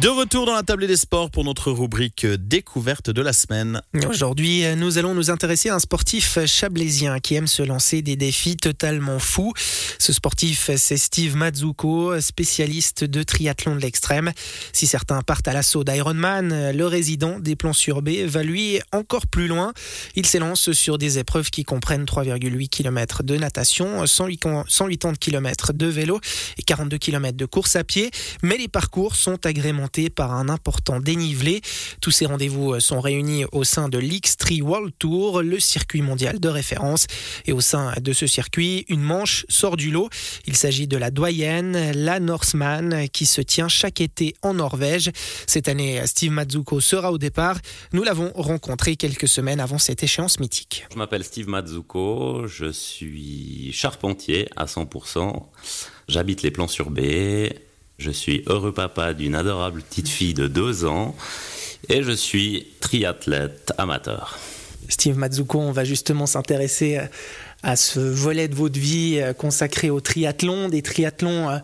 De retour dans la table des sports pour notre rubrique découverte de la semaine. Aujourd'hui, nous allons nous intéresser à un sportif chablaisien qui aime se lancer des défis totalement fous. Ce sportif, c'est Steve Mazzucco, spécialiste de triathlon de l'extrême. Si certains partent à l'assaut d'Ironman, le résident des plans sur B va lui encore plus loin. Il s'élance sur des épreuves qui comprennent 3,8 km de natation, 180 km de vélo et 42 km de course à pied. Mais les parcours sont agrémentés par un important dénivelé. Tous ces rendez-vous sont réunis au sein de l'X3 World Tour, le circuit mondial de référence. Et au sein de ce circuit, une manche sort du lot. Il s'agit de la doyenne, la Norseman, qui se tient chaque été en Norvège. Cette année, Steve Mazzucco sera au départ. Nous l'avons rencontré quelques semaines avant cette échéance mythique. Je m'appelle Steve Mazzucco, je suis charpentier à 100%. J'habite les plans sur B je suis heureux papa d'une adorable petite fille de deux ans et je suis triathlète amateur. Steve Mazzucco, on va justement s'intéresser à ce volet de votre vie consacré au triathlon, des triathlons euh,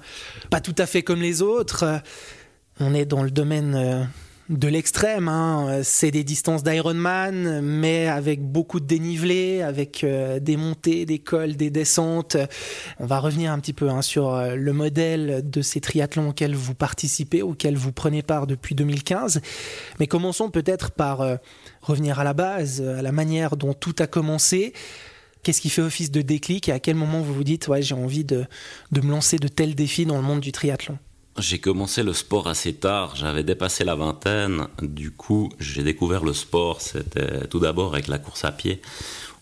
pas tout à fait comme les autres. On est dans le domaine euh, de l'extrême. Hein. C'est des distances d'Ironman, mais avec beaucoup de dénivelé, avec euh, des montées, des cols, des descentes. On va revenir un petit peu hein, sur euh, le modèle de ces triathlons auxquels vous participez, auxquels vous prenez part depuis 2015. Mais commençons peut-être par euh, revenir à la base, à la manière dont tout a commencé. Qu'est-ce qui fait office de déclic et à quel moment vous vous dites ouais j'ai envie de, de me lancer de tels défis dans le monde du triathlon? J'ai commencé le sport assez tard, j'avais dépassé la vingtaine, du coup j'ai découvert le sport, c'était tout d'abord avec la course à pied.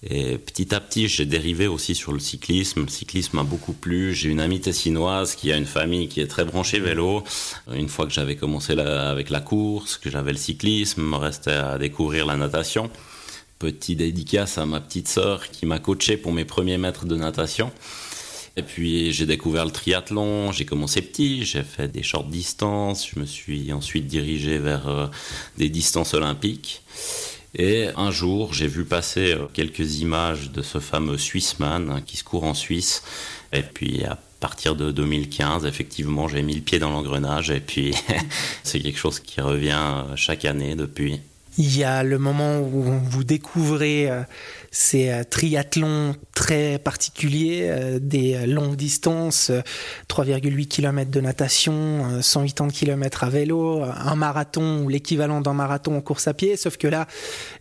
Et petit à petit, j'ai dérivé aussi sur le cyclisme. Le cyclisme m'a beaucoup plu. J'ai une amie tessinoise qui a une famille qui est très branchée vélo. Une fois que j'avais commencé avec la course, que j'avais le cyclisme, me restait à découvrir la natation. Petit dédicace à ma petite sœur qui m'a coaché pour mes premiers mètres de natation. Et puis j'ai découvert le triathlon, j'ai commencé petit, j'ai fait des short distances, je me suis ensuite dirigé vers euh, des distances olympiques. Et un jour, j'ai vu passer euh, quelques images de ce fameux Swissman hein, qui se court en Suisse. Et puis à partir de 2015, effectivement, j'ai mis le pied dans l'engrenage. Et puis c'est quelque chose qui revient euh, chaque année depuis. Il y a le moment où vous découvrez euh, ces euh, triathlons très particuliers, euh, des longues distances, 3,8 km de natation, 180 km à vélo, un marathon ou l'équivalent d'un marathon en course à pied, sauf que là,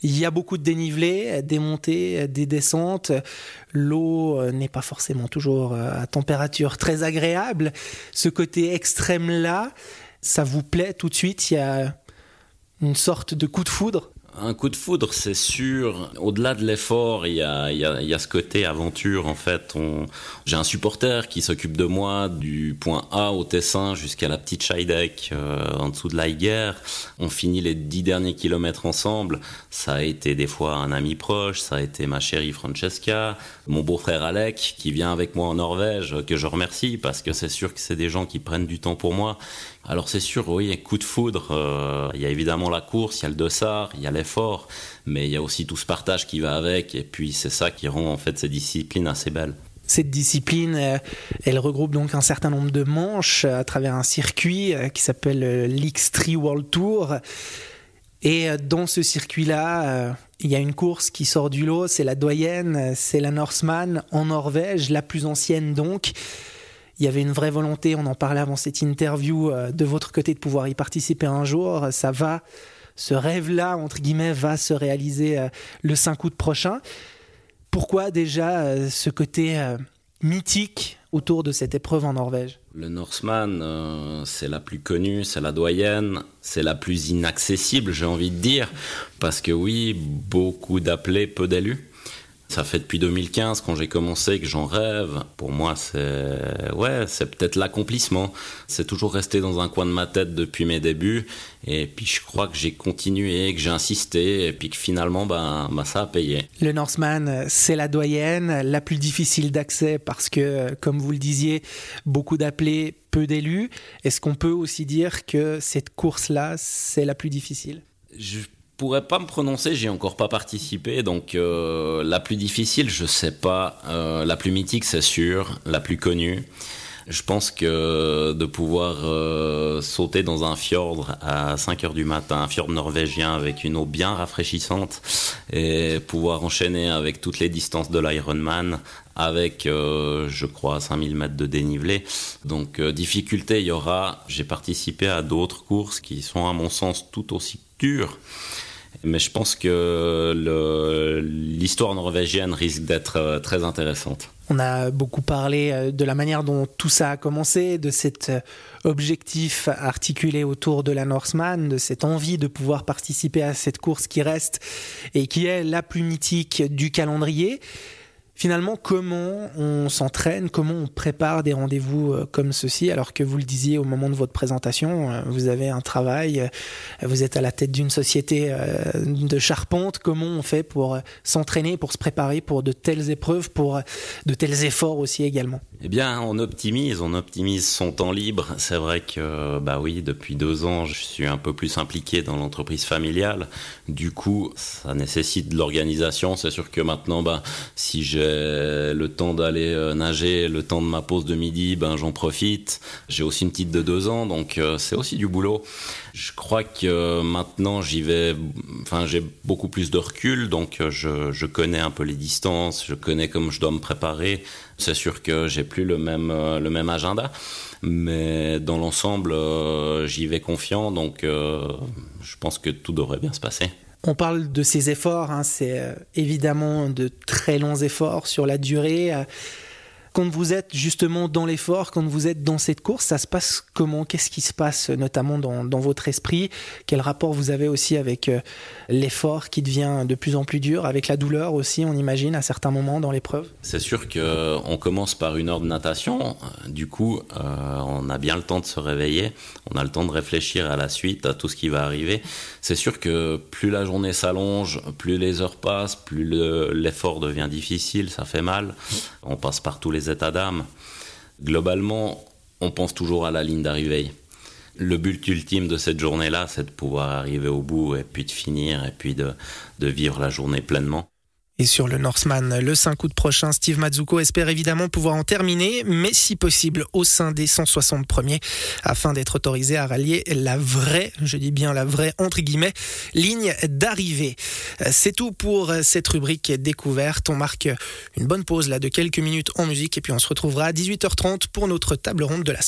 il y a beaucoup de dénivelé, des montées, des descentes. L'eau n'est pas forcément toujours à température très agréable. Ce côté extrême-là, ça vous plaît tout de suite? Une sorte de coup de foudre un coup de foudre, c'est sûr. Au-delà de l'effort, il y a, ce côté aventure. En fait, j'ai un supporter qui s'occupe de moi du point A au Tessin jusqu'à la petite Scheidegg euh, en dessous de l'Aiguerre. On finit les dix derniers kilomètres ensemble. Ça a été des fois un ami proche, ça a été ma chérie Francesca, mon beau-frère Alec qui vient avec moi en Norvège, que je remercie parce que c'est sûr que c'est des gens qui prennent du temps pour moi. Alors c'est sûr, oui, coup de foudre. Euh, il y a évidemment la course, il y a le dossard, il y a l'effort, mais il y a aussi tout ce partage qui va avec. Et puis c'est ça qui rend en fait ces disciplines assez belles. Cette discipline, euh, elle regroupe donc un certain nombre de manches à travers un circuit euh, qui s'appelle l'X3 World Tour. Et dans ce circuit-là, il y a une course qui sort du lot, c'est la doyenne, c'est la Norseman en Norvège, la plus ancienne donc il y avait une vraie volonté, on en parlait avant cette interview, euh, de votre côté de pouvoir y participer un jour. Ça va, ce rêve-là, entre guillemets, va se réaliser euh, le 5 août prochain. Pourquoi déjà euh, ce côté mythique autour de cette épreuve en Norvège? Le Norseman, c'est la plus connue, c'est la doyenne, c'est la plus inaccessible, j'ai envie de dire, parce que oui, beaucoup d'appelés, peu d'élus. Ça fait depuis 2015 quand j'ai commencé que j'en rêve. Pour moi, c'est ouais, c'est peut-être l'accomplissement. C'est toujours resté dans un coin de ma tête depuis mes débuts. Et puis je crois que j'ai continué, que j'ai insisté, et puis que finalement, ben, ben, ça a payé. Le Norseman, c'est la doyenne, la plus difficile d'accès parce que, comme vous le disiez, beaucoup d'appelés, peu d'élus. Est-ce qu'on peut aussi dire que cette course-là, c'est la plus difficile? Pourrais pas me prononcer, j'ai encore pas participé, donc euh, la plus difficile, je sais pas. Euh, la plus mythique, c'est sûr, la plus connue. Je pense que de pouvoir euh, sauter dans un fjord à 5 heures du matin, un fjord norvégien avec une eau bien rafraîchissante et pouvoir enchaîner avec toutes les distances de l'Ironman avec, euh, je crois, 5000 mètres de dénivelé. Donc, euh, difficulté, il y aura. J'ai participé à d'autres courses qui sont, à mon sens, tout aussi dures. Mais je pense que l'histoire norvégienne risque d'être euh, très intéressante. On a beaucoup parlé de la manière dont tout ça a commencé, de cet objectif articulé autour de la Norseman, de cette envie de pouvoir participer à cette course qui reste et qui est la plus mythique du calendrier. Finalement, comment on s'entraîne, comment on prépare des rendez-vous euh, comme ceci, alors que vous le disiez au moment de votre présentation, euh, vous avez un travail, euh, vous êtes à la tête d'une société de charpente, comment on fait pour s'entraîner, pour se préparer pour de telles épreuves, pour de tels efforts aussi également? Eh bien, on optimise, on optimise son temps libre. C'est vrai que, bah oui, depuis deux ans, je suis un peu plus impliqué dans l'entreprise familiale. Du coup, ça nécessite de l'organisation. C'est sûr que maintenant, bah, si j'ai le temps d'aller euh, nager, le temps de ma pause de midi, ben j'en profite. J'ai aussi une petite de deux ans, donc euh, c'est aussi du boulot. Je crois que maintenant, j'y vais. Enfin, j'ai beaucoup plus de recul, donc euh, je, je connais un peu les distances, je connais comment je dois me préparer. C'est sûr que j'ai plus le même, euh, le même agenda, mais dans l'ensemble, euh, j'y vais confiant, donc euh, je pense que tout devrait bien se passer. On parle de ces efforts, hein, c'est évidemment de très longs efforts sur la durée. Quand vous êtes justement dans l'effort, quand vous êtes dans cette course, ça se passe comment? Qu'est-ce qui se passe notamment dans, votre esprit? Quel rapport vous avez aussi avec euh, l'effort qui devient de plus en plus dur, avec la douleur aussi, on imagine, à certains moments dans l'épreuve? C'est sûr qu'on commence par une heure de natation. Du coup, euh, on a bien le temps de se réveiller. On a le temps de réfléchir à la suite, à tout ce qui va arriver. C'est sûr que plus la journée s'allonge, plus les heures passent, plus l'effort devient difficile, ça fait mal. On passe par tous les d'âme. Globalement, on pense toujours à la ligne d'arrivée. Le but ultime de cette journée-là, c'est de pouvoir arriver au bout et puis de finir et puis de vivre la journée pleinement. Et sur le Northman, le 5 août prochain, Steve Mazzucco espère évidemment pouvoir en terminer, mais si possible au sein des 160 premiers, afin d'être autorisé à rallier la vraie, je dis bien la vraie, entre guillemets, ligne d'arrivée. C'est tout pour cette rubrique découverte. On marque une bonne pause là de quelques minutes en musique et puis on se retrouvera à 18h30 pour notre table ronde de la semaine.